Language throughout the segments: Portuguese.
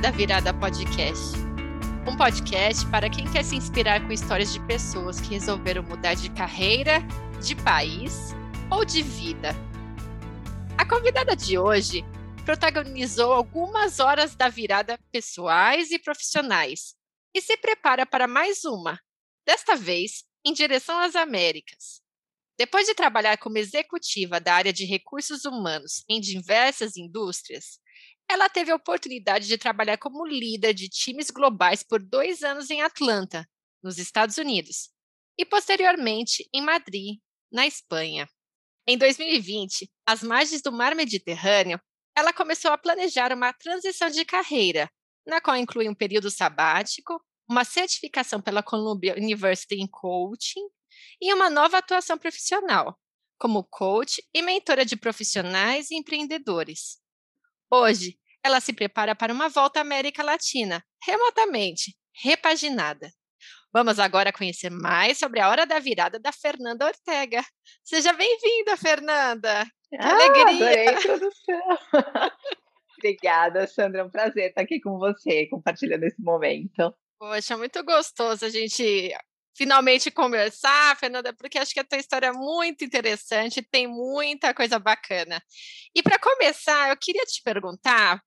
Da Virada Podcast. Um podcast para quem quer se inspirar com histórias de pessoas que resolveram mudar de carreira, de país ou de vida. A convidada de hoje protagonizou algumas horas da virada pessoais e profissionais e se prepara para mais uma, desta vez em direção às Américas. Depois de trabalhar como executiva da área de recursos humanos em diversas indústrias, ela teve a oportunidade de trabalhar como líder de times globais por dois anos em Atlanta, nos Estados Unidos, e posteriormente em Madrid, na Espanha. Em 2020, às margens do Mar Mediterrâneo, ela começou a planejar uma transição de carreira, na qual inclui um período sabático, uma certificação pela Columbia University em Coaching e uma nova atuação profissional, como coach e mentora de profissionais e empreendedores. Hoje, ela se prepara para uma volta à América Latina, remotamente, repaginada. Vamos agora conhecer mais sobre a hora da virada da Fernanda Ortega. Seja bem-vinda, Fernanda! Que ah, alegria! Adorei a introdução! Obrigada, Sandra. É um prazer estar aqui com você, compartilhando esse momento. Poxa, muito gostoso a gente finalmente conversar, Fernanda, porque acho que a tua história é muito interessante, tem muita coisa bacana. E para começar, eu queria te perguntar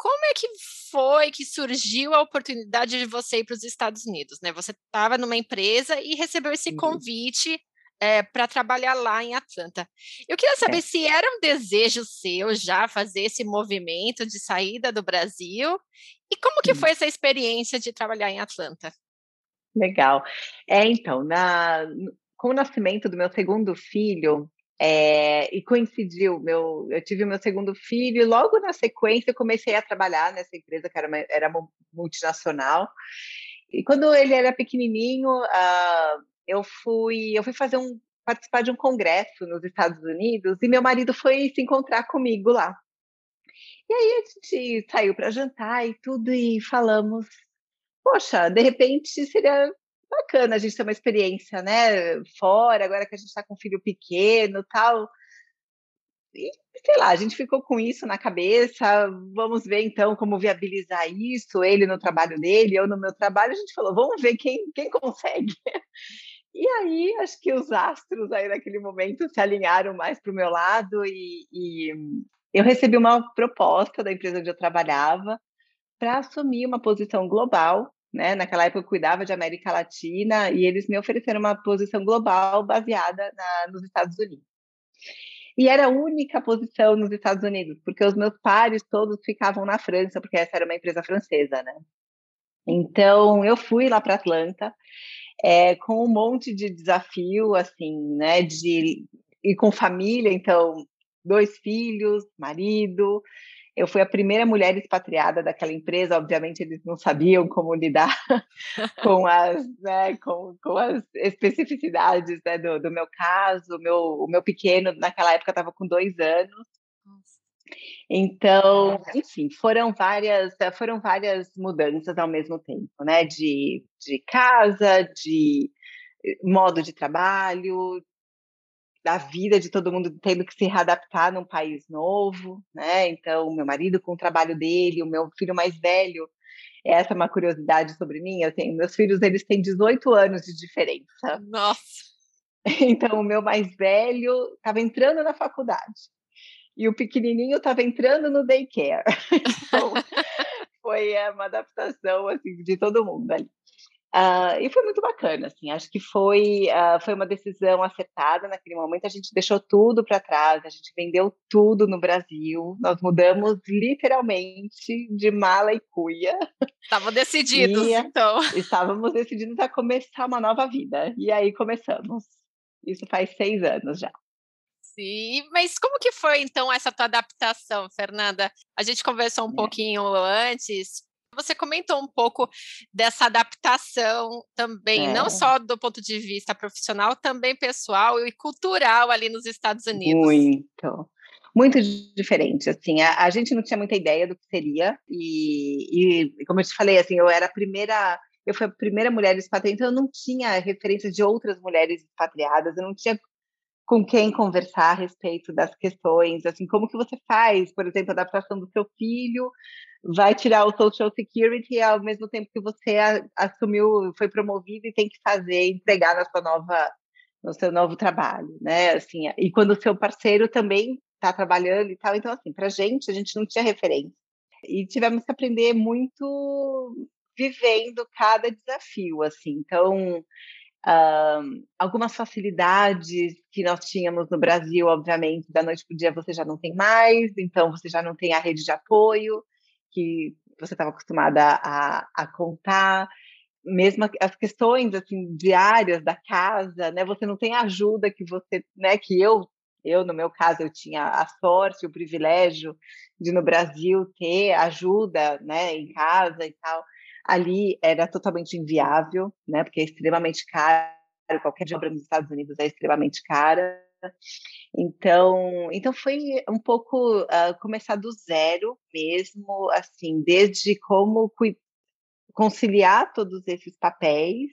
como é que foi que surgiu a oportunidade de você ir para os Estados Unidos? Né? Você estava numa empresa e recebeu esse uhum. convite é, para trabalhar lá em Atlanta. Eu queria saber é. se era um desejo seu já fazer esse movimento de saída do Brasil e como que foi essa experiência de trabalhar em Atlanta? Legal. É, então, na, com o nascimento do meu segundo filho, é, e coincidiu, meu, eu tive meu segundo filho, e logo na sequência eu comecei a trabalhar nessa empresa que era, uma, era multinacional. E quando ele era pequenininho, uh, eu fui eu fui fazer um participar de um congresso nos Estados Unidos e meu marido foi se encontrar comigo lá. E aí a gente saiu para jantar e tudo e falamos poxa, de repente seria bacana a gente ter uma experiência, né, fora, agora que a gente está com um filho pequeno tal. E, sei lá, a gente ficou com isso na cabeça, vamos ver então como viabilizar isso, ele no trabalho dele, eu no meu trabalho, a gente falou, vamos ver quem, quem consegue. E aí, acho que os astros aí naquele momento se alinharam mais para o meu lado e, e eu recebi uma proposta da empresa onde eu trabalhava para assumir uma posição global né? Naquela época eu cuidava de América Latina e eles me ofereceram uma posição global baseada na, nos Estados Unidos. E era a única posição nos Estados Unidos, porque os meus pares todos ficavam na França, porque essa era uma empresa francesa, né? Então eu fui lá para Atlanta é, com um monte de desafio, assim, né? De ir com família, então dois filhos, marido, eu fui a primeira mulher expatriada daquela empresa, obviamente eles não sabiam como lidar com, as, né, com, com as especificidades né, do, do, meu caso. Meu, o meu pequeno, naquela época, estava com dois anos. Então, enfim, foram várias, foram várias mudanças ao mesmo tempo, né? De, de casa, de eh, modo de trabalho, da vida de todo mundo tendo que se readaptar num país novo, né? Então, meu marido com o trabalho dele, o meu filho mais velho, essa é uma curiosidade sobre mim, eu tenho, meus filhos, eles têm 18 anos de diferença. Nossa! Então, o meu mais velho estava entrando na faculdade e o pequenininho estava entrando no daycare. Então, foi uma adaptação, assim, de todo mundo ali. Uh, e foi muito bacana, assim, acho que foi, uh, foi uma decisão acertada naquele momento, a gente deixou tudo para trás, a gente vendeu tudo no Brasil, nós mudamos literalmente de mala e cuia. Estavam decididos, e, então. Estávamos decididos a começar uma nova vida, e aí começamos. Isso faz seis anos já. Sim, mas como que foi então essa tua adaptação, Fernanda? A gente conversou um é. pouquinho antes, você comentou um pouco dessa adaptação também, é. não só do ponto de vista profissional, também pessoal e cultural ali nos Estados Unidos. Muito. Muito diferente, assim, a, a gente não tinha muita ideia do que seria, e, e, como eu te falei, assim, eu era a primeira, eu fui a primeira mulher expatriada, então eu não tinha referência de outras mulheres expatriadas, eu não tinha com quem conversar a respeito das questões, assim, como que você faz, por exemplo, a adaptação do seu filho, vai tirar o Social Security ao mesmo tempo que você assumiu, foi promovido e tem que fazer, entregar na sua nova, no seu novo trabalho, né? Assim, e quando o seu parceiro também está trabalhando e tal, então assim, para gente a gente não tinha referência e tivemos que aprender muito vivendo cada desafio, assim. Então Uh, algumas facilidades que nós tínhamos no Brasil, obviamente, da noite para o dia você já não tem mais, então você já não tem a rede de apoio que você estava acostumada a, a contar, mesmo as questões assim diárias da casa, né? Você não tem a ajuda que você, né? Que eu, eu no meu caso, eu tinha a sorte, o privilégio de no Brasil ter ajuda, né? Em casa e tal ali era totalmente inviável, né? Porque é extremamente caro, qualquer obra nos Estados Unidos é extremamente cara. Então, então foi um pouco uh, começar do zero mesmo, assim, desde como conciliar todos esses papéis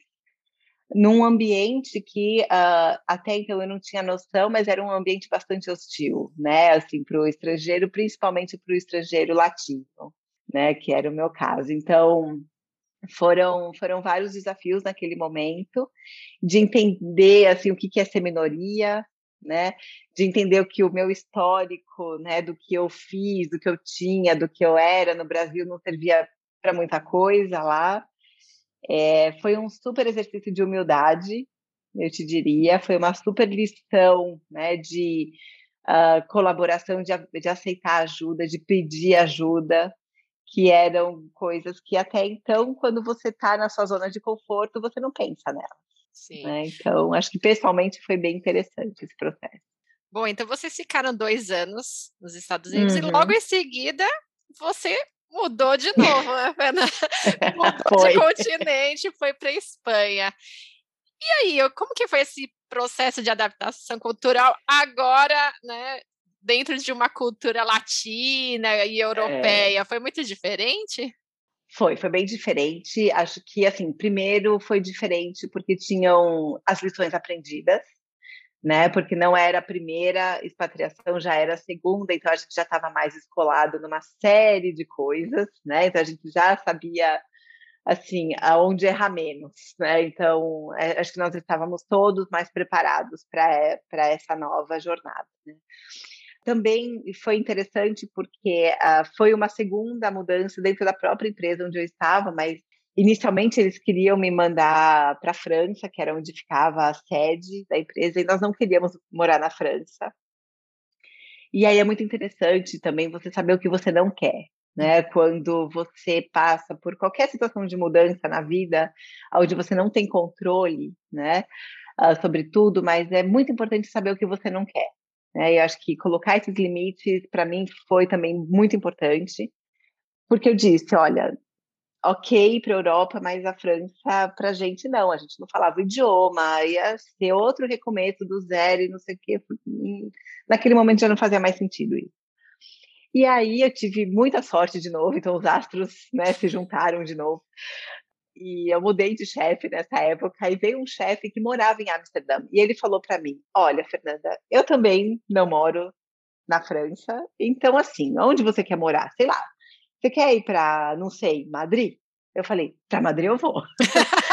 num ambiente que uh, até então eu não tinha noção, mas era um ambiente bastante hostil, né? Assim, para o estrangeiro, principalmente para o estrangeiro latino, né? Que era o meu caso. Então, foram foram vários desafios naquele momento de entender assim o que é ser minoria né de entender o que o meu histórico né do que eu fiz do que eu tinha do que eu era. No Brasil não servia para muita coisa lá. É, foi um super exercício de humildade eu te diria. Foi uma super lição né de uh, colaboração de, de aceitar ajuda de pedir ajuda que eram coisas que até então, quando você está na sua zona de conforto, você não pensa nelas. Né? Então, acho que pessoalmente foi bem interessante esse processo. Bom, então vocês ficaram dois anos nos Estados Unidos uhum. e logo em seguida você mudou de novo, né, Fernanda? mudou de continente, foi para Espanha. E aí, como que foi esse processo de adaptação cultural agora, né, dentro de uma cultura latina e europeia, é. foi muito diferente? Foi, foi bem diferente. Acho que, assim, primeiro foi diferente porque tinham as lições aprendidas, né? Porque não era a primeira expatriação, já era a segunda, então a gente já estava mais escolado numa série de coisas, né? Então a gente já sabia, assim, aonde errar menos, né? Então é, acho que nós estávamos todos mais preparados para essa nova jornada. Né? Também foi interessante porque uh, foi uma segunda mudança dentro da própria empresa onde eu estava, mas inicialmente eles queriam me mandar para a França, que era onde ficava a sede da empresa, e nós não queríamos morar na França. E aí é muito interessante também você saber o que você não quer, né? Quando você passa por qualquer situação de mudança na vida, onde você não tem controle, né? Uh, sobre tudo, mas é muito importante saber o que você não quer. Né? E acho que colocar esses limites, para mim, foi também muito importante, porque eu disse: olha, ok para a Europa, mas a França, para a gente, não. A gente não falava o idioma, ia ser outro recomeço do zero e não sei o quê. Naquele momento já não fazia mais sentido isso. E aí eu tive muita sorte de novo, então os astros né, se juntaram de novo e eu mudei de chefe nessa época, e veio um chefe que morava em Amsterdã, e ele falou para mim: Olha, Fernanda, eu também não moro na França, então assim, onde você quer morar? Sei lá, você quer ir para, não sei, Madrid? Eu falei: Para Madrid eu vou.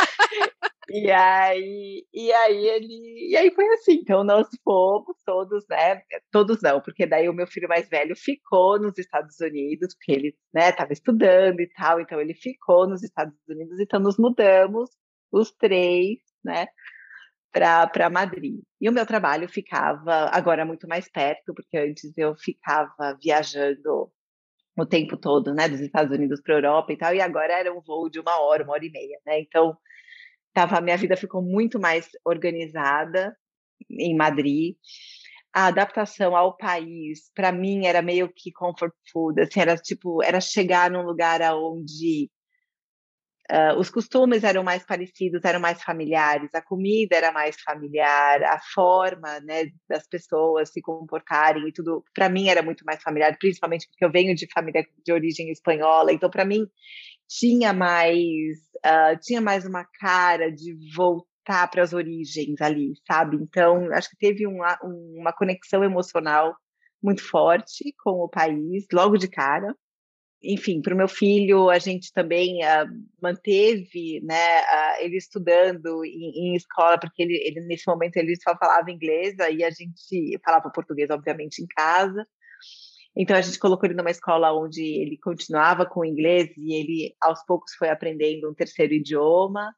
E aí, e aí ele, e aí foi assim. Então nós fomos todos, né? Todos não, porque daí o meu filho mais velho ficou nos Estados Unidos, porque ele, né, estava estudando e tal, então ele ficou nos Estados Unidos, então nos mudamos os três, né? Para Madrid. E o meu trabalho ficava agora muito mais perto, porque antes eu ficava viajando o tempo todo, né, dos Estados Unidos para Europa e tal, e agora era um voo de uma hora, uma hora e meia, né? Então tava, minha vida ficou muito mais organizada em Madrid. A adaptação ao país, para mim, era meio que comfort food, assim, era tipo, era chegar num lugar onde uh, os costumes eram mais parecidos, eram mais familiares, a comida era mais familiar, a forma, né, das pessoas se comportarem e tudo, para mim era muito mais familiar, principalmente porque eu venho de família de origem espanhola, então para mim tinha mais uh, tinha mais uma cara de voltar para as origens ali, sabe? Então, acho que teve uma, uma conexão emocional muito forte com o país, logo de cara. Enfim, para o meu filho, a gente também uh, manteve né, uh, ele estudando em, em, escola, porque ele, ele, nesse momento ele só falava inglês, aí a gente falava português, obviamente, em casa. Então a gente colocou ele numa escola onde ele continuava com o inglês e ele aos poucos foi aprendendo um terceiro idioma.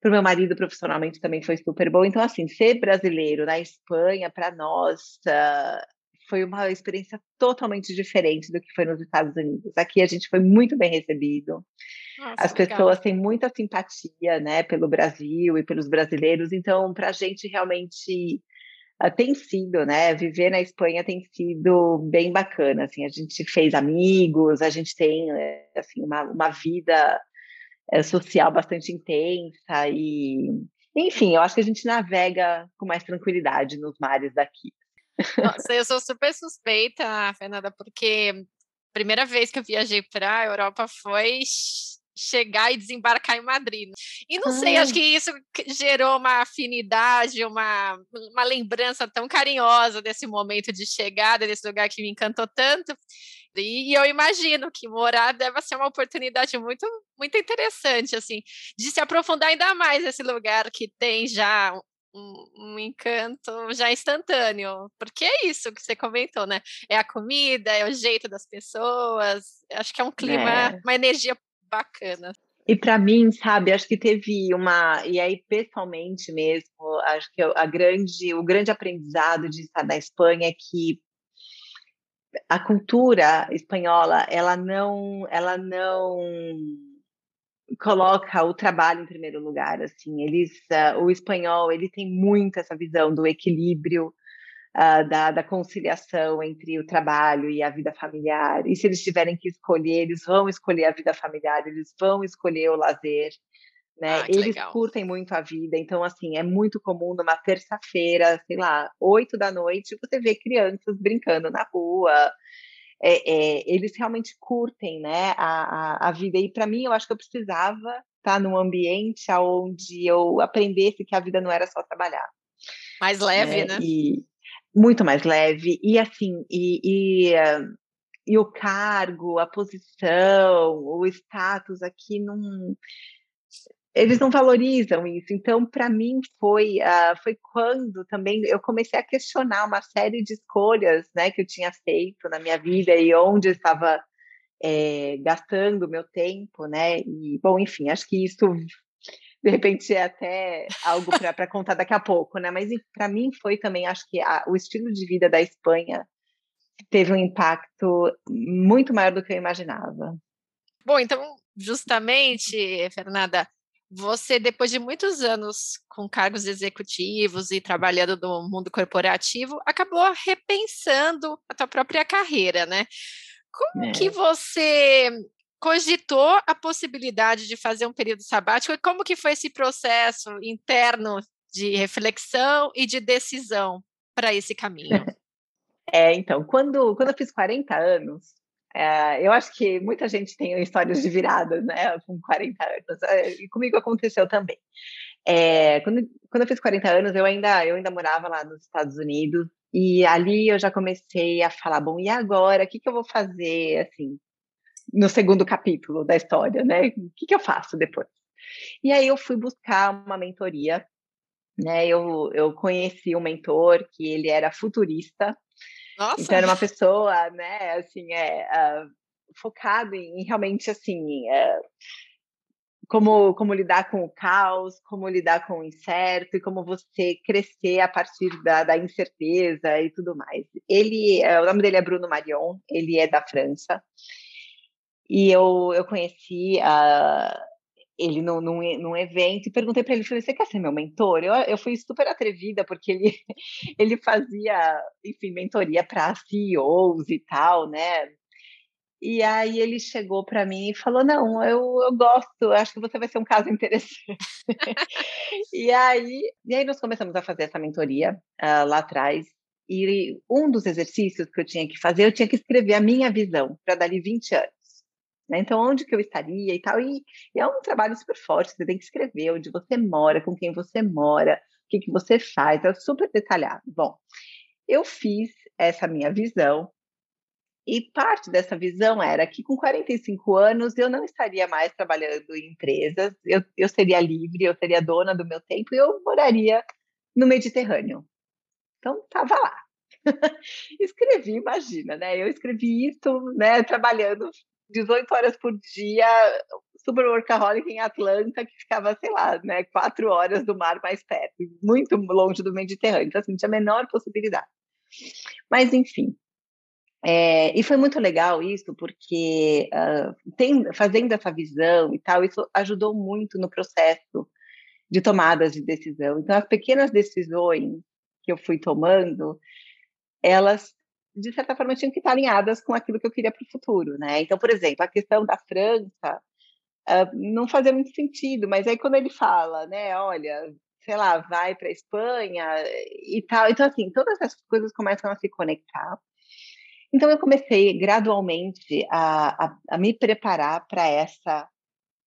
Para o meu marido, profissionalmente, também foi super bom. Então, assim, ser brasileiro na Espanha, para nós, foi uma experiência totalmente diferente do que foi nos Estados Unidos. Aqui a gente foi muito bem recebido. Nossa, As pessoas legal. têm muita simpatia, né, pelo Brasil e pelos brasileiros. Então, para a gente realmente tem sido, né? Viver na Espanha tem sido bem bacana. Assim, a gente fez amigos, a gente tem eh, assim uma, uma vida eh, social bastante intensa e, enfim, eu acho que a gente navega com mais tranquilidade nos mares daqui. Nossa, eu sou super suspeita, Fernanda, porque primeira vez que eu viajei para a Europa foi chegar e desembarcar em Madrid. Né? E não sei, acho que isso gerou uma afinidade, uma, uma lembrança tão carinhosa desse momento de chegada, desse lugar que me encantou tanto. E, eu imagino que morar deve ser uma oportunidade muito, muito interessante, assim, de se aprofundar ainda mais nesse lugar que tem já um, um, encanto já instantâneo, porque é isso que você comentou, né? É a comida, é o jeito das pessoas, acho que é um clima, é. uma energia bacana. E para mim, sabe, acho que teve uma, e aí pessoalmente mesmo, acho que a grande, o grande aprendizado de estar na Espanha é que a cultura espanhola, ela não, ela não coloca o trabalho em primeiro lugar, assim, eles, uh, o espanhol, ele tem muito essa visão do equilíbrio, uh, da, da, conciliação entre o trabalho e a vida familiar. E se eles tiverem que escolher, eles vão escolher a vida familiar, eles vão escolher o lazer. Né? Ah, eles legal. curtem muito a vida, então assim é muito comum numa terça-feira, sei lá, oito da noite, você vê crianças brincando na rua. É, é, eles realmente curtem, né, a, a, a vida. E para mim, eu acho que eu precisava estar num ambiente onde eu aprendesse que a vida não era só trabalhar. Mais leve, né? né? E, muito mais leve e assim e, e, e o cargo, a posição, o status aqui não eles não valorizam isso. Então, para mim, foi, uh, foi quando também eu comecei a questionar uma série de escolhas né, que eu tinha feito na minha vida e onde eu estava é, gastando meu tempo, né? E, bom, enfim, acho que isso de repente é até algo para contar daqui a pouco, né? Mas para mim foi também, acho que a, o estilo de vida da Espanha teve um impacto muito maior do que eu imaginava. Bom, então, justamente, Fernanda, você, depois de muitos anos com cargos executivos e trabalhando no mundo corporativo, acabou repensando a tua própria carreira, né? Como é. que você cogitou a possibilidade de fazer um período sabático e como que foi esse processo interno de reflexão e de decisão para esse caminho? É, então, quando, quando eu fiz 40 anos, é, eu acho que muita gente tem histórias de virada, né, com 40 anos, é, e comigo aconteceu também. É, quando, quando eu fiz 40 anos, eu ainda, eu ainda morava lá nos Estados Unidos, e ali eu já comecei a falar, bom, e agora, o que, que eu vou fazer, assim, no segundo capítulo da história, né? O que, que eu faço depois? E aí eu fui buscar uma mentoria, né? Eu, eu conheci um mentor que ele era futurista, Nossa. então era uma pessoa, né? Assim, é uh, focado em realmente assim. Uh, como, como lidar com o caos, como lidar com o incerto e como você crescer a partir da, da incerteza e tudo mais. Ele, uh, o nome dele é Bruno Marion, ele é da França e eu, eu conheci uh, ele num, num, num, evento e perguntei para ele, falei, você quer ser meu mentor? Eu, eu fui super atrevida, porque ele, ele fazia, enfim, mentoria para CEOs e tal, né? E aí ele chegou para mim e falou, não, eu, eu gosto, acho que você vai ser um caso interessante. e, aí, e aí nós começamos a fazer essa mentoria uh, lá atrás, e um dos exercícios que eu tinha que fazer, eu tinha que escrever a minha visão para dali 20 anos. Né? Então, onde que eu estaria e tal. E, e, é um trabalho super forte, você tem que escrever onde você mora, com quem você mora, o que, que você faz, é super detalhado. Bom, eu fiz essa minha visão, e parte dessa visão era que com 45 anos eu não estaria mais trabalhando em empresas, eu, eu seria livre, eu seria dona do meu tempo e eu moraria no Mediterrâneo. Então, estava lá. escrevi, imagina, né? Eu escrevi isso, né, trabalhando 18 horas por dia, super workaholic em Atlanta, que ficava, sei lá, né, quatro horas do mar mais perto, muito longe do Mediterrâneo. Então, assim, tinha a menor possibilidade. Mas, enfim. É, e foi muito legal isso, porque uh, tem, fazendo essa visão e tal, isso ajudou muito no processo de tomadas de decisão. Então, as pequenas decisões que eu fui tomando, elas de certa forma tinham que estar alinhadas com aquilo que eu queria para o futuro, né? Então, por exemplo, a questão da França uh, não fazia muito sentido, mas aí quando ele fala, né, olha, sei lá, vai para a Espanha e tal, então assim, todas essas coisas começam a se conectar. Então eu comecei gradualmente a, a, a me preparar para essa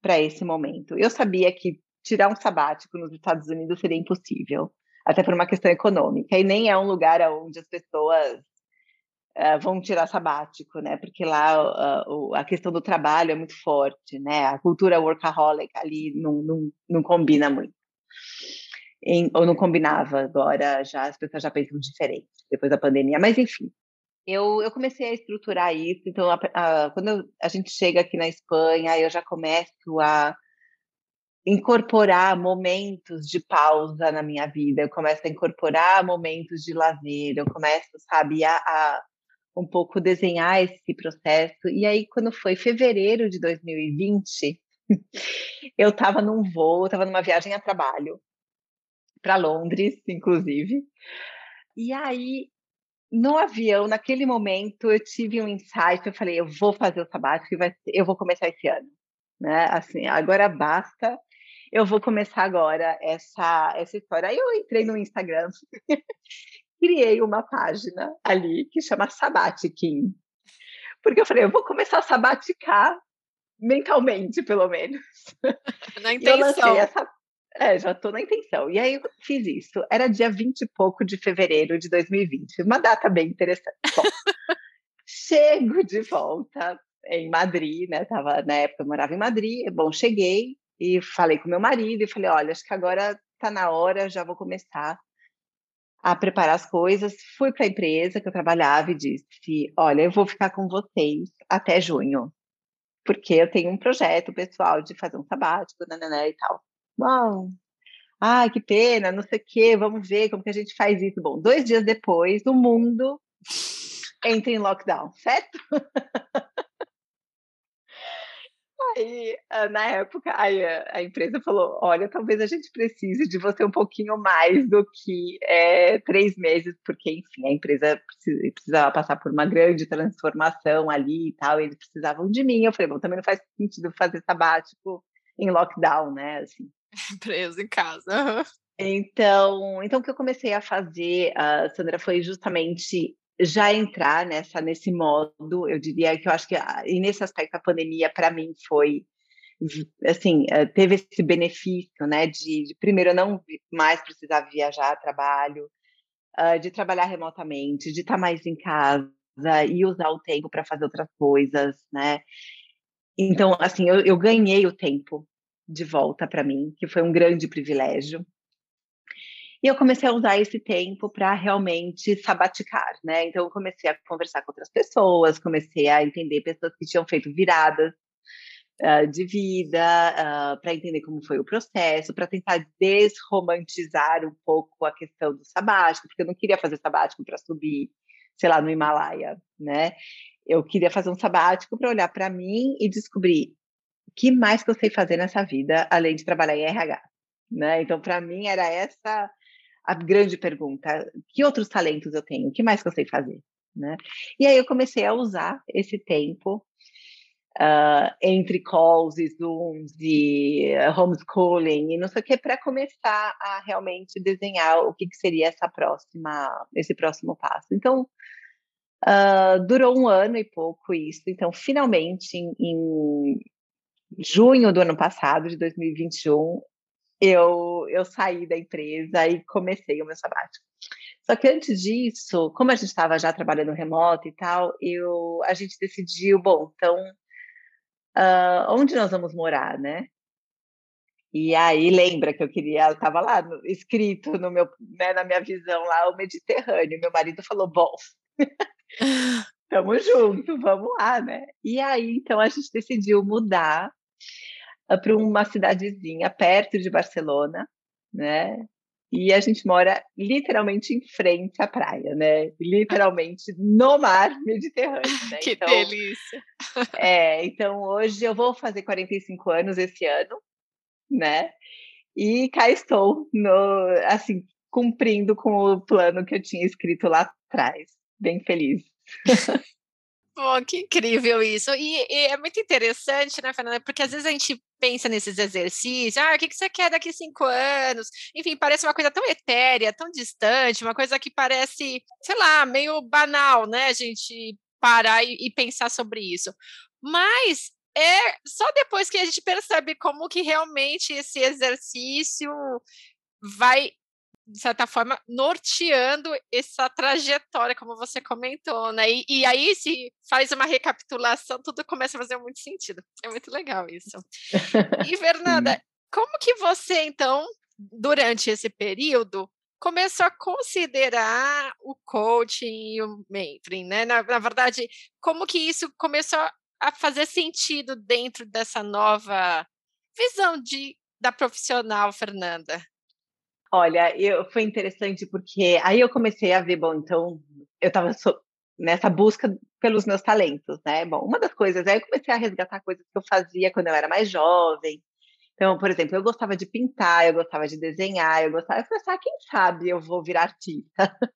para esse momento. Eu sabia que tirar um sabático nos Estados Unidos seria impossível até por uma questão econômica, e nem é um lugar onde as pessoas uh, vão tirar sabático, né? Porque lá uh, a questão do trabalho é muito forte, né? A cultura workaholic ali não, não, não combina muito. Em, ou não combinava, agora já as pessoas já pensam diferente depois da pandemia, mas enfim. Eu, eu comecei a estruturar isso, então a, a, quando eu, a gente chega aqui na Espanha, eu já começo a incorporar momentos de pausa na minha vida, eu começo a incorporar momentos de lazer, eu começo, sabe, a, a um pouco desenhar esse processo. E aí, quando foi fevereiro de 2020, eu estava num voo, estava numa viagem a trabalho para Londres, inclusive. E aí, no avião, naquele momento, eu tive um insight. Eu falei, eu vou fazer o sabático e vai, eu vou começar esse ano, né? Assim, agora basta eu vou começar agora essa, essa história. Aí eu entrei no Instagram, criei uma página ali que chama Sabatiquim. Porque eu falei, eu vou começar a sabaticar mentalmente, pelo menos. Na intenção. Essa... É, já estou na intenção. E aí eu fiz isso. Era dia 20 e pouco de fevereiro de 2020. Uma data bem interessante. Bom, chego de volta em Madrid, né? Tava, na época eu morava em Madrid. Bom, cheguei, e falei com meu marido e falei, olha, acho que agora está na hora, já vou começar a preparar as coisas. Fui para a empresa que eu trabalhava e disse, olha, eu vou ficar com vocês até junho, porque eu tenho um projeto pessoal de fazer um sabático, nananã, e tal. Bom, ai, que pena, não sei o quê, vamos ver como que a gente faz isso. Bom, dois dias depois, o mundo entra em lockdown, certo? Aí, ah, na época, a empresa falou: olha, talvez a gente precise de você um pouquinho mais do que é, três meses, porque, enfim, a empresa precisava passar por uma grande transformação ali e tal, e eles precisavam de mim. Eu falei: bom, também não faz sentido fazer sabático em lockdown, né? Assim. Preso em casa. Então, então, o que eu comecei a fazer, uh, Sandra, foi justamente já entrar nessa nesse modo, eu diria que eu acho que e nesse aspecto a pandemia para mim foi assim eh, teve esse benefício, né, de, de primeiro não mais precisar viajar a trabalho, uh, de trabalhar remotamente, de estar tá mais em casa e usar o tempo para fazer outras coisas, né? Então, assim, eu, eu ganhei o tempo de volta para mim, que foi um grande privilégio. E eu comecei a usar esse tempo para realmente sabaticar, né? Então, eu comecei a conversar com outras pessoas, comecei a entender pessoas que tinham feito viradas uh, de vida, uh, para entender como foi o processo, para tentar desromantizar um pouco a questão do sabático, porque eu não queria fazer sabático para subir, sei lá, no Himalaia, né? Eu queria fazer um sabático para olhar para mim e descobrir o que mais que eu sei fazer nessa vida, além de trabalhar em RH. Né? Então, para mim, era essa a grande pergunta: que outros talentos eu tenho? O que mais que eu sei fazer? Né? E aí eu comecei a usar esse tempo uh, entre calls e Zooms e homeschooling e não sei o que para começar a realmente desenhar o que, que seria essa próxima, esse próximo passo. Então, Uh, durou um ano e pouco isso, então finalmente em, em junho do ano passado, de 2021, eu, eu saí da empresa e comecei o meu sabático. Só que antes disso, como a gente estava já trabalhando remoto e tal, eu, a gente decidiu, bom, então, uh, onde nós vamos morar, né? E aí lembra que eu queria, estava lá no, escrito no meu, né, na minha visão lá o Mediterrâneo. Meu marido falou: "Bom, Tamo junto, vamos lá, né? E aí, então, a gente decidiu mudar para uma cidadezinha perto de Barcelona, né? E a gente mora literalmente em frente à praia, né? Literalmente no mar Mediterrâneo. Né? Que então, delícia! É, então hoje eu vou fazer 45 anos esse ano, né? E cá estou, no, assim, cumprindo com o plano que eu tinha escrito lá atrás. Bem feliz. Pô, que incrível isso. E, e, é muito interessante, né, Fernanda? Porque às vezes a gente pensa nesses exercícios, ah, o que, que você quer daqui cinco anos? Enfim, parece uma coisa tão etérea, tão distante, uma coisa que parece, sei lá, meio banal, né? A gente parar e, e pensar sobre isso. Mas é só depois que a gente percebe como que realmente esse exercício vai de certa forma, norteando essa trajetória, como você comentou, né? E, e, aí, se faz uma recapitulação, tudo começa a fazer muito sentido. É muito legal isso. E, Fernanda, como que você, então, durante esse período, começou a considerar o coaching e o mentoring, né? Na, na verdade, como que isso começou a fazer sentido dentro dessa nova visão de, da profissional, Fernanda? Olha, eu, foi interessante porque aí eu comecei a ver, bom, então eu estava so, nessa busca pelos meus talentos, né? Bom, uma das coisas, aí eu comecei a resgatar coisas que eu fazia quando eu era mais jovem. Então, por exemplo, eu gostava de pintar, eu gostava de desenhar, eu gostava, eu falei, ah, quem sabe eu vou virar artista.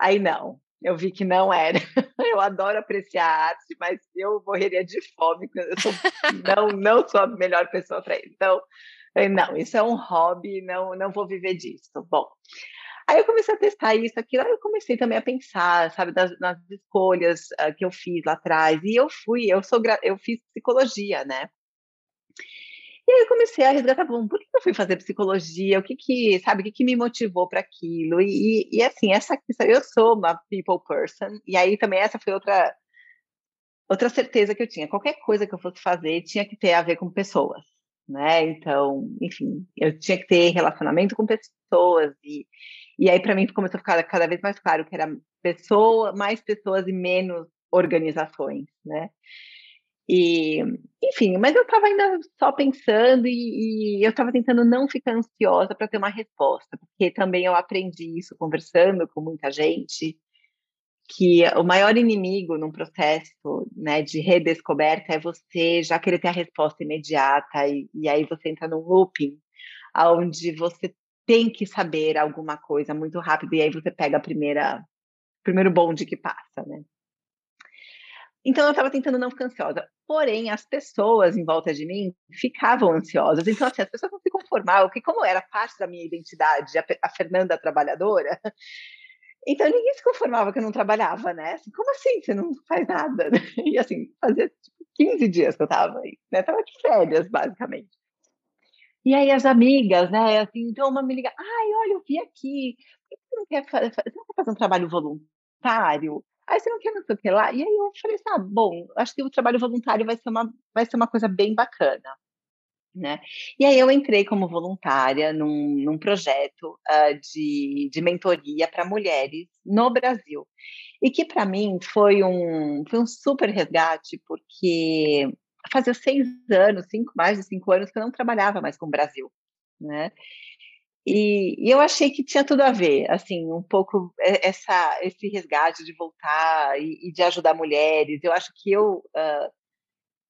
Aí não, eu vi que não era. Eu adoro apreciar arte, mas eu morreria de fome, eu sou, não, não sou a melhor pessoa para isso. Então, não, isso é um hobby, não, não vou viver disso. Bom, aí eu comecei a testar isso, aquilo, aí eu comecei também a pensar, sabe, das, nas escolhas uh, que eu fiz lá atrás. E eu fui, eu sou, eu fiz psicologia, né? E aí eu comecei a resgatar, bom, por que eu fui fazer psicologia? O que que, sabe, o que que me motivou para aquilo? E, e, e, assim, essa eu sou uma people person, e aí também essa foi outra outra certeza que eu tinha. Qualquer coisa que eu fosse fazer tinha que ter a ver com pessoas né? Então, enfim, eu tinha que ter relacionamento com pessoas e e aí para mim começou a ficar cada vez mais claro que era pessoa, mais pessoas e menos organizações, né? E, enfim, mas eu estava ainda só pensando e, e eu estava tentando não ficar ansiosa para ter uma resposta, porque também eu aprendi isso conversando com muita gente, que o maior inimigo num processo né, de redescoberta é você já querer ter a resposta imediata e, e aí você entra num looping onde você tem que saber alguma coisa muito rápido e aí você pega a primeira primeiro bonde que passa, né? Então eu estava tentando não ficar ansiosa. Porém, as pessoas em volta de mim ficavam ansiosas. Então, assim, as pessoas não se conformavam, porque como era parte da minha identidade, a Fernanda trabalhadora, então ninguém se conformava que eu não trabalhava, né? Assim, como assim você não faz nada? E assim, fazia tipo, 15 dias que eu tava aí, né? Tava de férias, basicamente. E aí as amigas, né? Assim, então uma me liga, ai, olha, eu vi aqui, você não quer fazer, você não quer fazer um trabalho voluntário? Aí você não quer não sei o que lá? E aí eu falei assim, ah, bom, acho que o trabalho voluntário vai ser uma, vai ser uma coisa bem bacana né? E aí eu entrei como voluntária num, num projeto uh, de, de mentoria para mulheres no Brasil. E que para mim foi um, foi um super resgate, porque fazia seis anos, cinco, mais de cinco anos que eu não trabalhava mais com o Brasil, né? E, e, eu achei que tinha tudo a ver, assim, um pouco essa, esse resgate de voltar e, e de ajudar mulheres. Eu acho que eu uh,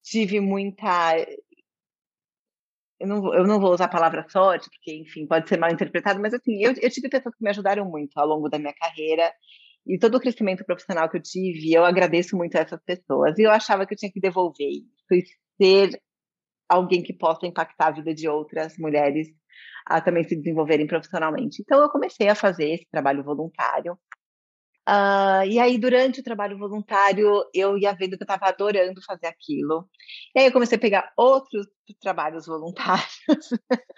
tive muita eu não, eu não vou usar a palavra sorte, porque, enfim, pode ser mal interpretado, mas, assim, eu, eu tive pessoas que me ajudaram muito ao longo da minha carreira e todo o crescimento profissional que eu tive, eu agradeço muito a essas pessoas. E eu achava que eu tinha que devolver isso e ser alguém que possa impactar a vida de outras mulheres a também se desenvolverem profissionalmente. Então, eu comecei a fazer esse trabalho voluntário. Uh, e aí, durante o trabalho voluntário, eu ia vendo que eu estava adorando fazer aquilo. E aí, eu comecei a pegar outros trabalhos voluntários.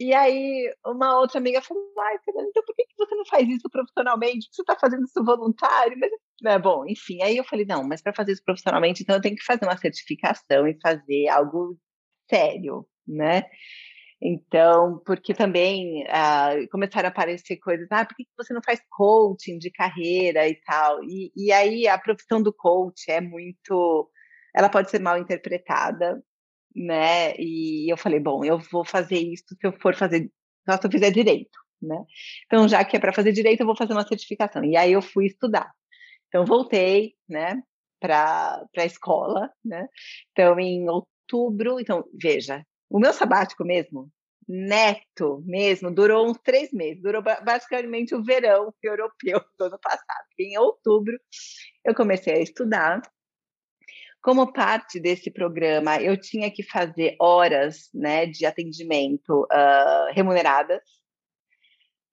e aí, uma outra amiga falou: Ai, Fernanda, então por que você não faz isso profissionalmente? Você está fazendo isso voluntário? Mas, é bom, enfim. Aí eu falei: Não, mas para fazer isso profissionalmente, então eu tenho que fazer uma certificação e fazer algo sério, né? Então, porque também ah, começaram a aparecer coisas, ah, por que você não faz coaching de carreira e tal? E, e aí a profissão do coach é muito, ela pode ser mal interpretada, né? E eu falei, bom, eu vou fazer isso se eu for fazer, só se eu fizer direito, né? Então, já que é para fazer direito, eu vou fazer uma certificação. E aí eu fui estudar. Então, voltei, né, para a escola, né? Então, em outubro, então, veja, o meu sabático mesmo, neto mesmo, durou uns três meses. Durou basicamente o verão europeu do ano passado. Em outubro, eu comecei a estudar. Como parte desse programa, eu tinha que fazer horas né, de atendimento uh, remuneradas.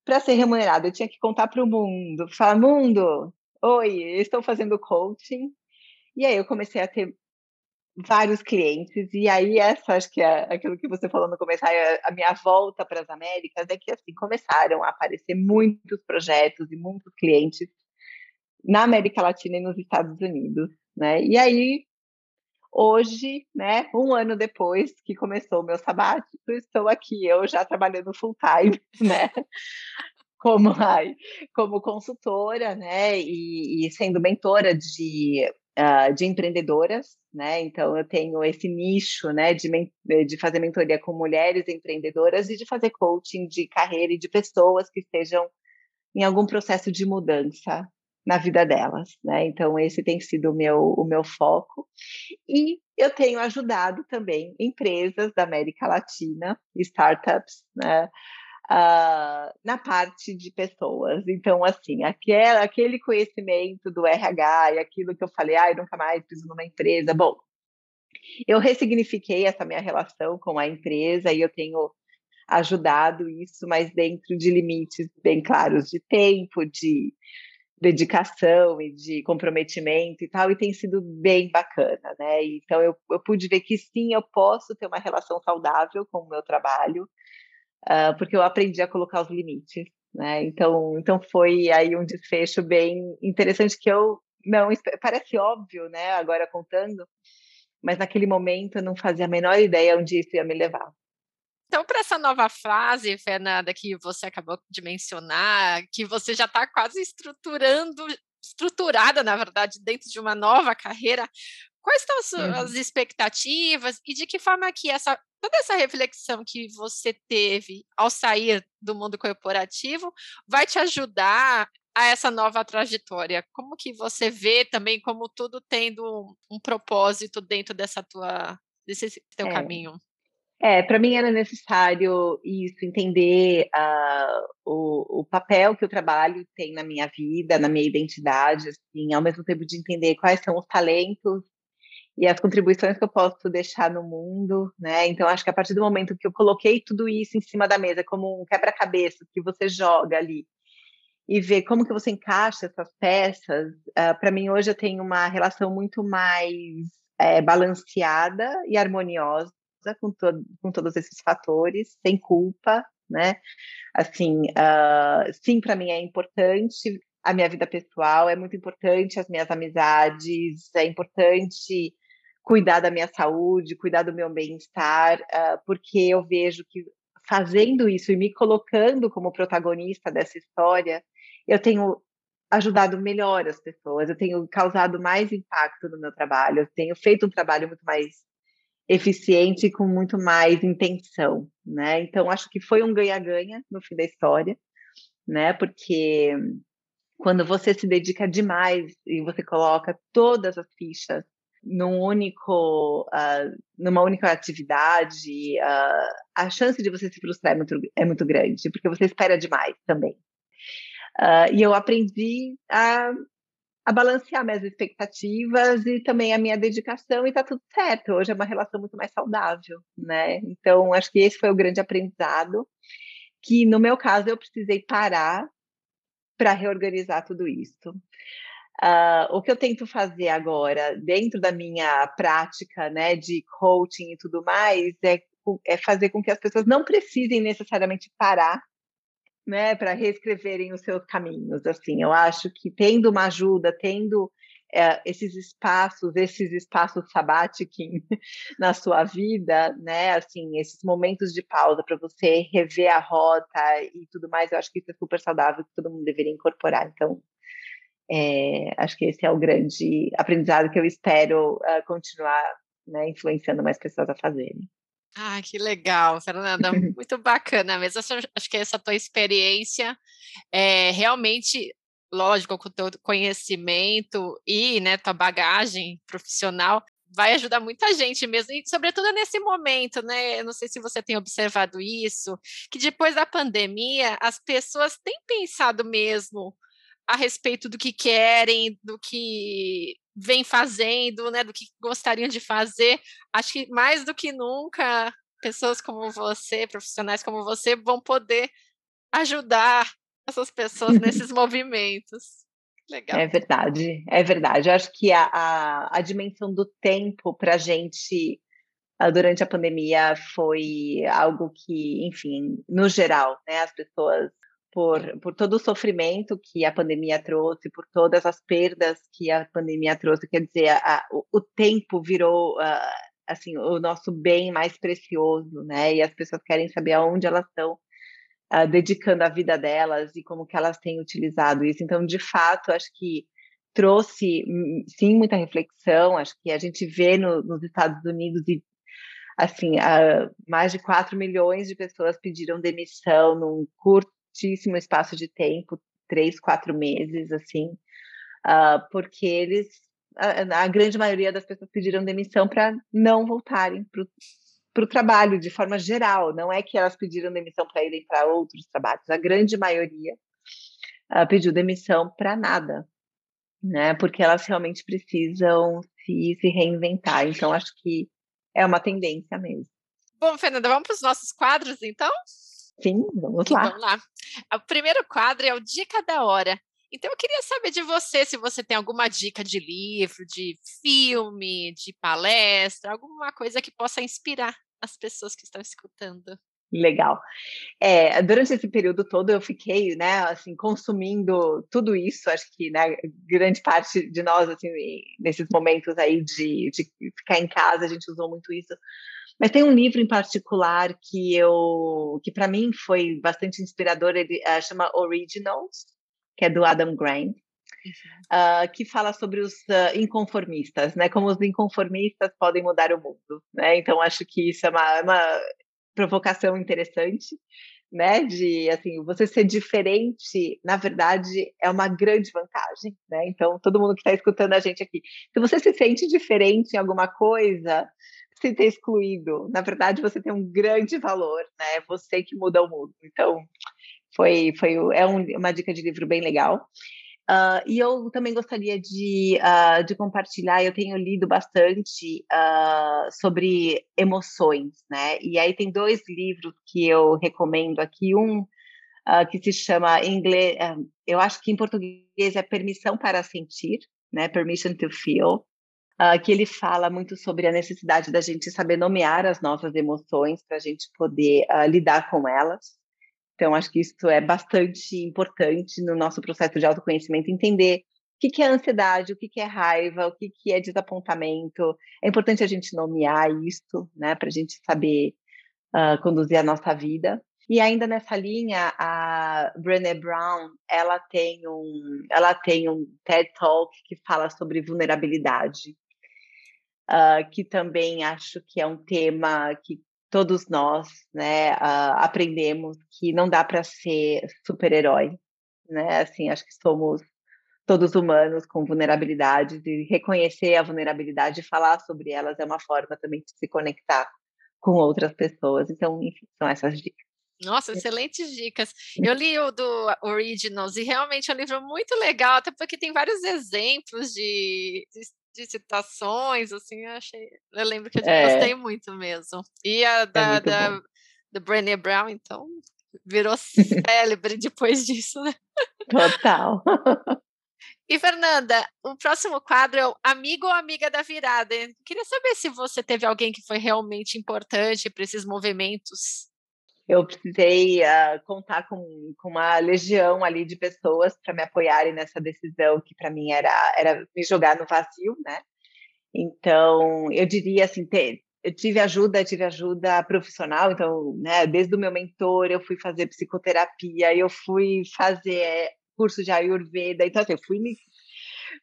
Para ser remunerado, eu tinha que contar para o mundo, falar, mundo, oi, estou fazendo coaching. E aí eu comecei a ter vários clientes, e aí essa, acho que é aquilo que você falou no começo, a minha volta para as Américas, é que assim, começaram a aparecer muitos projetos e muitos clientes na América Latina e nos Estados Unidos, né? E aí, hoje, né, um ano depois que começou o meu sabático, estou aqui, eu já trabalhando full time, né? Como, ai, como consultora, né, e, e sendo mentora de uh, de empreendedoras, né? Então eu tenho esse nicho, né, de, de fazer mentoria com mulheres empreendedoras e de fazer coaching de carreira e de pessoas que estejam em algum processo de mudança na vida delas, né? Então esse tem sido o meu o meu foco e eu tenho ajudado também empresas da América Latina, startups, né? Uh, na parte de pessoas. Então, assim, aquele, aquele conhecimento do RH e aquilo que eu falei, ah, eu nunca mais preciso numa empresa. Bom, eu ressignifiquei essa minha relação com a empresa e eu tenho ajudado isso, mas dentro de limites bem claros de tempo, de dedicação e de comprometimento e tal, e tem sido bem bacana, né? Então eu, eu pude ver que sim, eu posso ter uma relação saudável com o meu trabalho, uh, porque eu aprendi a colocar os limites, né? Então, então foi aí um desfecho bem interessante que eu não parece óbvio, né? Agora contando, mas naquele momento eu não fazia a menor ideia onde isso ia me levar. Então, para essa nova fase, Fernanda, que você acabou de mencionar, que você já está quase estruturando, estruturada, na verdade, dentro de uma nova carreira, quais são as, uhum. as expectativas e de que forma que essa toda essa reflexão que você teve ao sair do mundo corporativo vai te ajudar a essa nova trajetória? Como que você vê também como tudo tendo um, propósito dentro dessa tua desse teu é. caminho? É, para mim era necessário isso, entender uh, o, o, papel que o trabalho tem na minha vida, na minha identidade, assim, ao mesmo tempo de entender quais são os talentos e as contribuições que eu posso deixar no mundo, né? Então acho que a partir do momento que eu coloquei tudo isso em cima da mesa como um quebra-cabeça que você joga ali e vê como que você encaixa essas peças, uh, ah, para mim hoje eu tenho uma relação muito mais é, balanceada e harmoniosa com, to com todos esses fatores, sem culpa, né? Assim, uh, sim, para mim é importante a minha vida pessoal, é muito importante as minhas amizades, é importante cuidar da minha saúde, cuidar do meu bem-estar, uh, porque eu vejo que fazendo isso e me colocando como protagonista dessa história, eu tenho ajudado melhor as pessoas, eu tenho causado mais impacto no meu trabalho, eu tenho feito um trabalho muito mais eficiente e com muito mais intenção, né? Então acho que foi um ganha-ganha no fim da história, né? Porque quando você se dedica demais e você coloca todas as fichas num único, uh, numa única atividade, uh, a chance de você se frustrar é muito, é muito grande, porque você espera demais também. Uh, e eu aprendi a, a balancear minhas expectativas e também a minha dedicação, e está tudo certo. Hoje é uma relação muito mais saudável, né? Então, acho que esse foi o grande aprendizado, que no meu caso eu precisei parar para reorganizar tudo isso. Uh, o que eu tento fazer agora, dentro da minha prática né, de coaching e tudo mais, é, é fazer com que as pessoas não precisem necessariamente parar né, para reescreverem os seus caminhos. Assim, eu acho que tendo uma ajuda, tendo é, esses espaços, esses espaços sabáticos na sua vida, né, assim, esses momentos de pausa para você rever a rota e tudo mais, eu acho que isso é super saudável, que todo mundo deveria incorporar. Então, é, acho que esse é o grande aprendizado que eu espero uh, continuar né, influenciando mais pessoas a fazerem. Ah, que legal, Fernanda, muito bacana mesmo. Acho que essa tua experiência é realmente, lógico, com o teu conhecimento e né, tua bagagem profissional, vai ajudar muita gente mesmo, e sobretudo nesse momento, né? Eu não sei se você tem observado isso, que depois da pandemia as pessoas têm pensado mesmo a respeito do que querem, do que vem fazendo, né, do que gostariam de fazer. Acho que mais do que nunca, pessoas como você, profissionais como você, vão poder ajudar essas pessoas nesses movimentos. Legal. É verdade, é verdade. Eu acho que a, a, a dimensão do tempo para a gente ah, durante a pandemia foi algo que, enfim, no geral, né, as pessoas por, por todo o sofrimento que a pandemia trouxe, por todas as perdas que a pandemia trouxe. Quer dizer, a, a, o, tempo virou uh, assim o nosso bem mais precioso, né? E as pessoas querem saber aonde elas estão uh, dedicando a vida delas e como que elas têm utilizado isso. Então, de fato, acho que trouxe hum, sim muita reflexão. Acho que a gente vê no, nos Estados Unidos e assim, uh, mais de 4 milhões de pessoas pediram demissão num curto curtíssimo espaço de tempo, três, quatro meses, assim, uh, porque eles, a, a, grande maioria das pessoas pediram demissão para não voltarem para o trabalho de forma geral. Não é que elas pediram demissão para irem para outros trabalhos. A grande maioria uh, pediu demissão para nada, né? Porque elas realmente precisam se, se reinventar. Então, acho que é uma tendência mesmo. Bom, Fernanda, vamos para os nossos quadros, então? Sim, vamos lá. Vamos lá. O primeiro quadro é o Dica da Hora. Então, eu queria saber de você se você tem alguma dica de livro, de filme, de palestra, alguma coisa que possa inspirar as pessoas que estão escutando. Legal. É, durante esse período todo eu fiquei, né, assim, consumindo tudo isso. Acho que, né, grande parte de nós, assim, nesses momentos aí de, de ficar em casa, a gente usou muito isso mas tem um livro em particular que eu, que para mim foi bastante inspirador. Ele uh, chama Originals, que é do Adam Grant, uh, que fala sobre os uh, inconformistas, né? Como os inconformistas podem mudar o mundo, né? Então acho que isso é uma, uma provocação interessante, né? De assim, você ser diferente, na verdade, é uma grande vantagem, né? Então todo mundo que está escutando a gente aqui, se você se sente diferente em alguma coisa, se ter excluído. Na verdade, você tem um grande valor, né? É você que muda o mundo. Então, foi, foi é um, uma dica de livro bem legal. Uh, e eu também gostaria de, uh, de compartilhar, eu tenho lido bastante uh, sobre emoções, né? E aí tem dois livros que eu recomendo aqui. Um que se chama, em inglês, eu acho que em português é Permissão para Sentir, né? Permission to Feel uh, que ele fala muito sobre a necessidade da gente saber nomear as nossas emoções para a gente poder uh, lidar com elas. Então, acho que isso é bastante importante no nosso processo de autoconhecimento, entender o que, é ansiedade, o que, é raiva, o que, que é desapontamento. É importante a gente nomear isso, né, para a gente saber uh, conduzir a nossa vida. E ainda nessa linha, a Brené Brown, ela tem um, ela tem um TED Talk que fala sobre vulnerabilidade uh, que também acho que é um tema que todos nós né, uh, aprendemos que não dá para ser super-herói. Né? Assim, acho que somos todos humanos com vulnerabilidades e reconhecer a vulnerabilidade e falar sobre elas é uma forma também de se conectar com outras pessoas. Então, enfim, são essas dicas. Nossa, excelentes dicas. Eu li o do Originals e realmente é um livro muito legal, até porque tem vários exemplos de, de citações, assim, eu achei. Eu lembro que eu é. gostei muito mesmo. E a da, é da, da Brené Brown, então, Virou célebre depois disso, né? Total. E Fernanda, o próximo quadro é o Amigo ou Amiga da Virada. Queria saber se você teve alguém que foi realmente importante para esses movimentos. Eu precisei uh, contar com, com uma legião ali de pessoas para me apoiarem nessa decisão que para mim era, era me jogar no vazio, né? Então, eu diria assim, ter, eu tive ajuda, tive ajuda profissional, então, né, desde o meu mentor eu fui fazer psicoterapia, eu fui fazer curso de Ayurveda, então assim, eu fui me,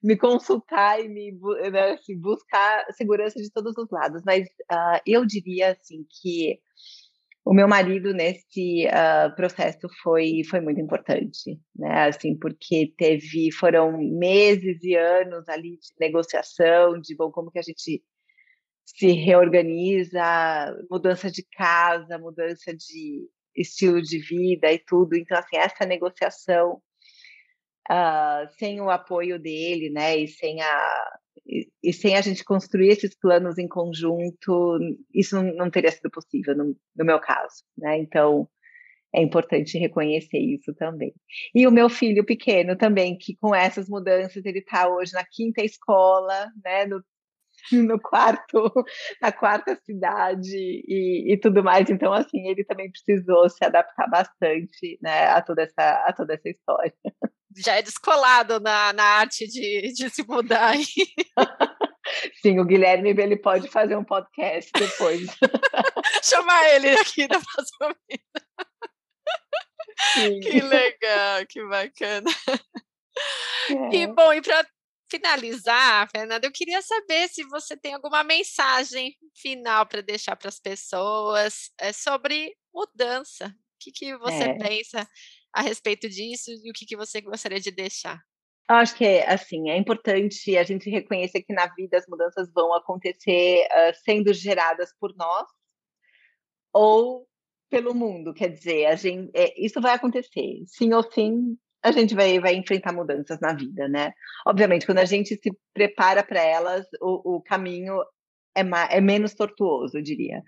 me consultar e me né, assim, buscar segurança de todos os lados, mas uh, eu diria assim que o meu marido nesse uh, processo foi foi muito importante, né? Assim, porque teve foram meses e anos ali de negociação, de bom como que a gente se reorganiza, mudança de casa, mudança de estilo de vida e tudo. Então, assim, essa negociação uh, sem o apoio dele, né, e sem a e, sem a gente construir esses planos em conjunto, isso não, não teria sido possível no, no, meu caso, né? Então é importante reconhecer isso também. E o meu filho pequeno também, que com essas mudanças ele está hoje na quinta escola, né? No, no quarto, na quarta cidade e, e, tudo mais. Então, assim, ele também precisou se adaptar bastante, né, a toda essa, a toda essa história já é descolado na, na arte de, de se mudar. Sim, o Guilherme ele pode fazer um podcast depois. Chamar ele aqui da próxima vida. Que legal, que bacana. É. E bom, e para finalizar, Fernanda, eu queria saber se você tem alguma mensagem final para deixar para as pessoas é, sobre mudança. O que, que você é. pensa a respeito disso e o que, que você gostaria de deixar? Acho que assim, é importante a gente reconhecer que na vida as mudanças vão acontecer uh, sendo geradas por nós ou pelo mundo, quer dizer, a gente, é, isso vai acontecer, sim ou sim, a gente vai, vai enfrentar mudanças na vida, né? Obviamente, quando a gente se prepara para elas, o, o caminho é, é menos tortuoso, eu diria.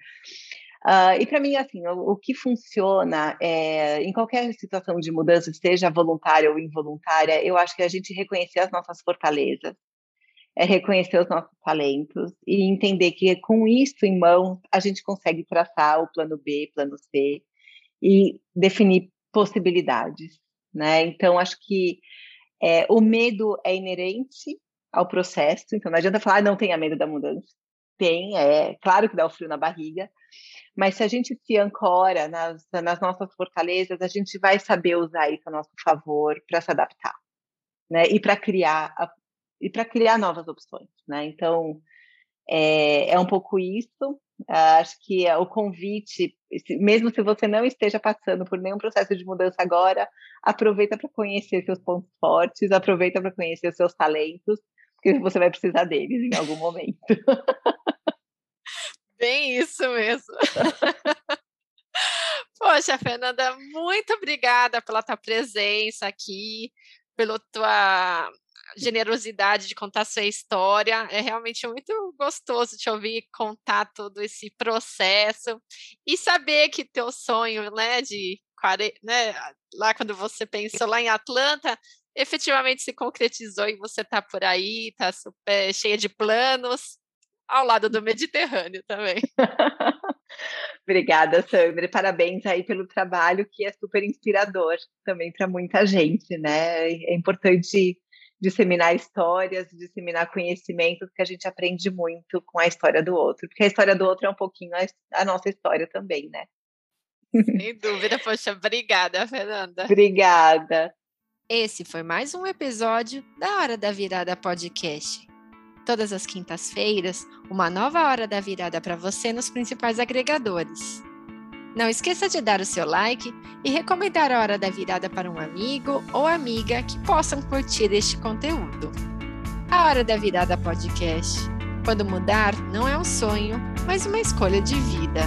Uh, e para mim, assim, o, o, que funciona é, em qualquer situação de mudança, seja voluntária ou involuntária, eu acho que a gente reconhecer as nossas fortalezas, é reconhecer os nossos talentos e entender que com isso em mãos a gente consegue traçar o plano B, plano C e definir possibilidades, né? Então acho que é, o medo é inerente ao processo, então não adianta falar ah, não tenha medo da mudança, tem, é claro que dá o frio na barriga, mas se a gente se ancora nas, nas nossas fortalezas, a gente vai saber usar isso a nosso favor para se adaptar, né? E para criar a, e para criar novas opções, né? Então é, é um pouco isso. acho que o convite, mesmo se você não esteja passando por nenhum processo de mudança agora, aproveita para conhecer seus pontos fortes, aproveita para conhecer seus talentos, porque você vai precisar deles em algum momento. Bem isso mesmo. Poxa, Fernanda, muito obrigada pela tua presença aqui, pela tua generosidade de contar sua história. É realmente muito gostoso te ouvir contar todo esse processo e saber que teu sonho, né, de né, lá quando você pensou lá em Atlanta, efetivamente se concretizou e você está por aí, está super cheia de planos ao lado do Mediterrâneo também. Obrigada, Sandra. Parabéns aí pelo trabalho que é super inspirador também para muita gente, né? É importante disseminar histórias, disseminar conhecimentos, que a gente aprende muito com a história do outro, porque a história do outro é um pouquinho a, nossa história também, né? Sem dúvida, poxa, obrigada, Fernanda. Obrigada. Esse foi mais um episódio da Hora da Virada Podcast. Todas as quintas-feiras, uma nova hora da virada para você nos principais agregadores. Não esqueça de dar o seu like e recomendar a hora da virada para um amigo ou amiga que possam curtir este conteúdo. A Hora da Virada Podcast. Quando mudar não é um sonho, mas uma escolha de vida.